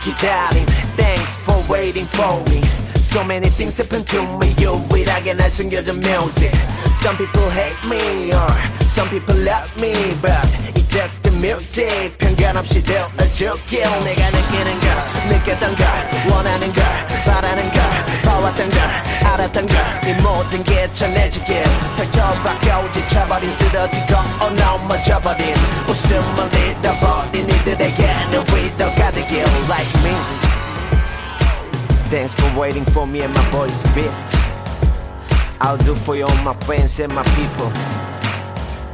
끝까지 기다림 Thanks for waiting for me So many things happen to me 유일하게 날 숨겨준 music Some people hate me or some people love me But it's just the music 편견 없이 들려줄게 내가 느끼는 걸 느꼈던 걸 원하는 걸 바라는 걸 봐왔던 걸 알았던 걸이 모든 게 전해지길 상처받고 지쳐버린 쓰러지고 넘어져버린 웃음을 잃어버린 이들에게는 Thanks for waiting for me and my voice best. I'll do for you all my friends and my people.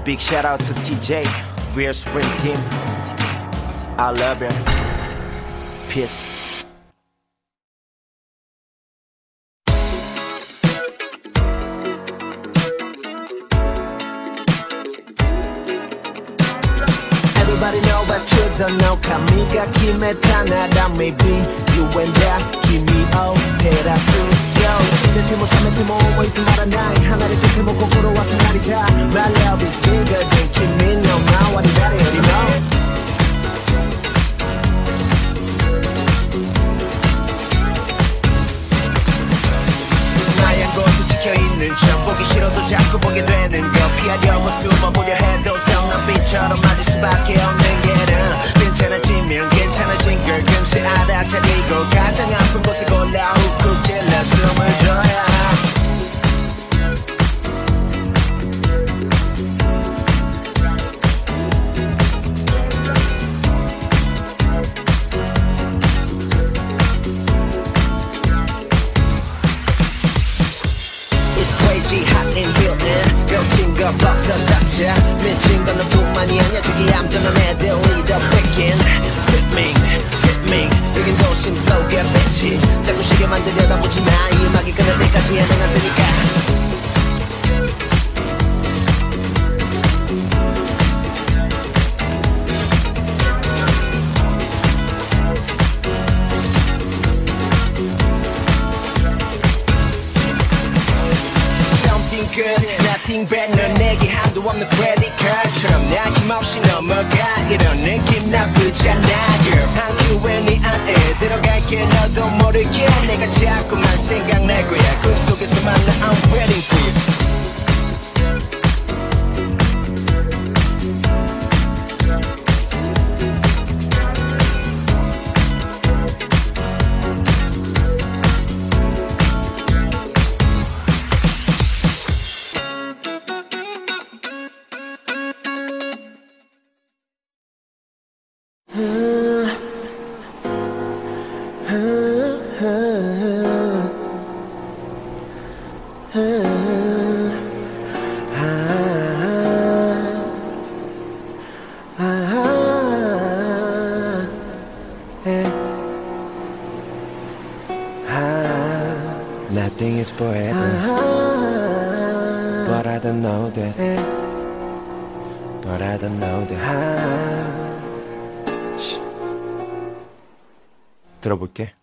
Big shout out to TJ Real Spring Team. I love you Peace Everybody know but you don't know 髪が決めたなら Maybe you and that 君を照らすよ寝ても覚めても思い止まらない離れてても心は隣さ My love is bigger than 君の周り誰よりも 자 미친 건 너뿐만이 아니야. 저기 얌전한 애들 leader picking Slipping, slipping 여긴 도심 속에 빛이 자꾸 시계 만들려다 보지 마. 음악이 끝날 때까지 안 되니까 넌 내게 한도 없는 credit card처럼 나 힘없이 넘어가. 이런 느낌 나쁘지 않아 girl. 한 큐에 네 안에 들어갈게 너도 모르게. 내가 자꾸만 생각날 거야. 꿈속에서 만 나 I'm waiting for you but I don't know that. But I don't know that. 쉿. 들어볼게.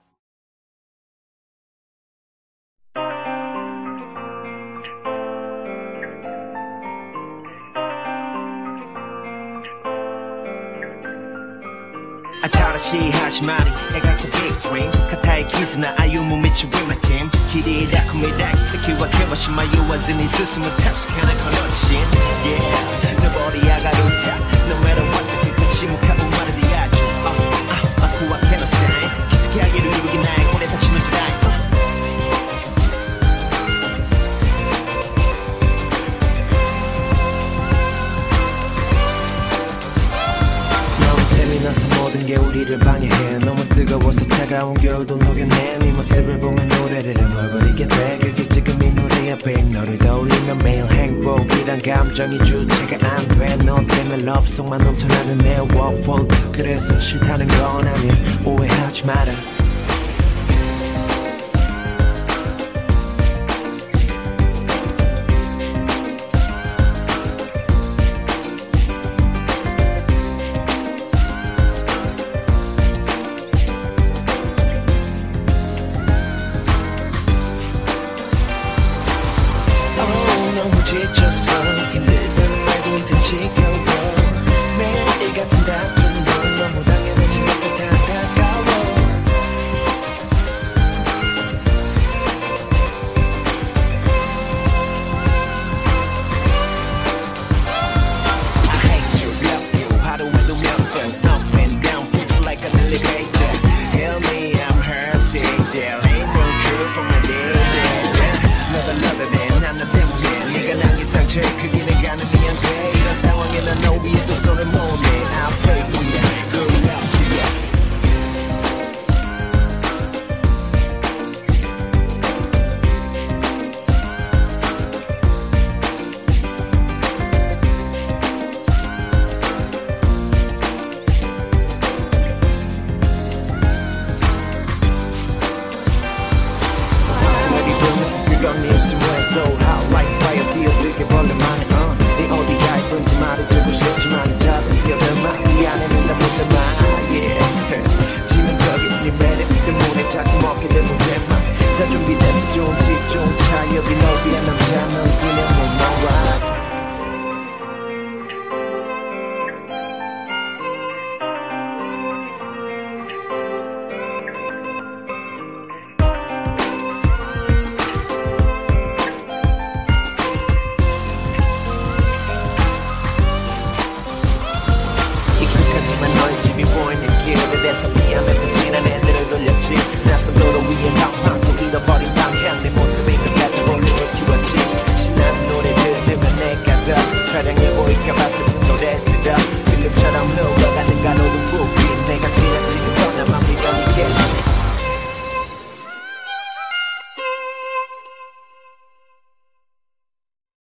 하지마니 내가 그 big dream 카타의 아유무 미치 with my team 綺麗だ込め抱き先分けはし迷わずに進む確かなこのシーン Yeah 登り上がる歌 No matter what 絶対向かう 차가운 겨울도 녹여내 네 모습을 보면 노래를 흥얼거리게 돼. 그게 지금 이 노래야 백 너를 떠올리면 매일 행복이란 감정이 주체가 안돼너 때문에 럽속만 넘쳐나는 내 워홀 그래서 싫다는 건 아님. 오해하지 마라